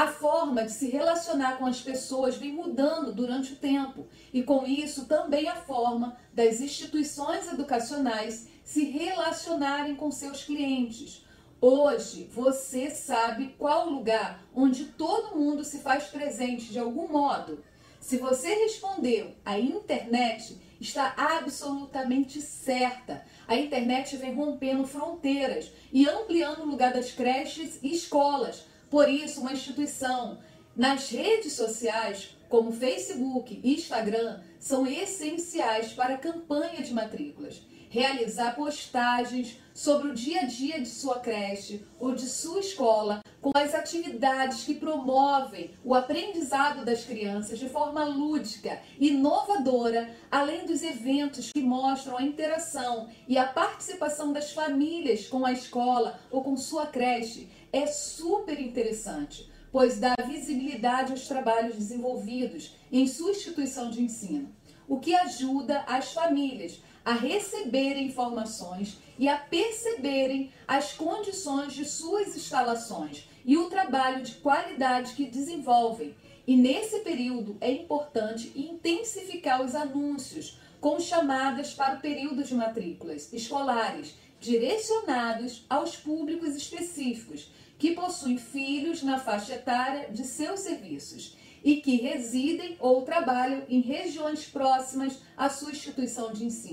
A forma de se relacionar com as pessoas vem mudando durante o tempo, e com isso também a forma das instituições educacionais se relacionarem com seus clientes. Hoje você sabe qual lugar onde todo mundo se faz presente de algum modo. Se você respondeu a internet, está absolutamente certa. A internet vem rompendo fronteiras e ampliando o lugar das creches e escolas. Por isso, uma instituição nas redes sociais, como Facebook e Instagram, são essenciais para a campanha de matrículas realizar postagens sobre o dia a dia de sua creche ou de sua escola, com as atividades que promovem o aprendizado das crianças de forma lúdica, inovadora, além dos eventos que mostram a interação e a participação das famílias com a escola ou com sua creche, é super interessante, pois dá visibilidade aos trabalhos desenvolvidos em sua instituição de ensino, o que ajuda as famílias a receberem informações e a perceberem as condições de suas instalações e o trabalho de qualidade que desenvolvem. E nesse período é importante intensificar os anúncios com chamadas para o período de matrículas escolares direcionados aos públicos específicos que possuem filhos na faixa etária de seus serviços e que residem ou trabalham em regiões próximas à sua instituição de ensino.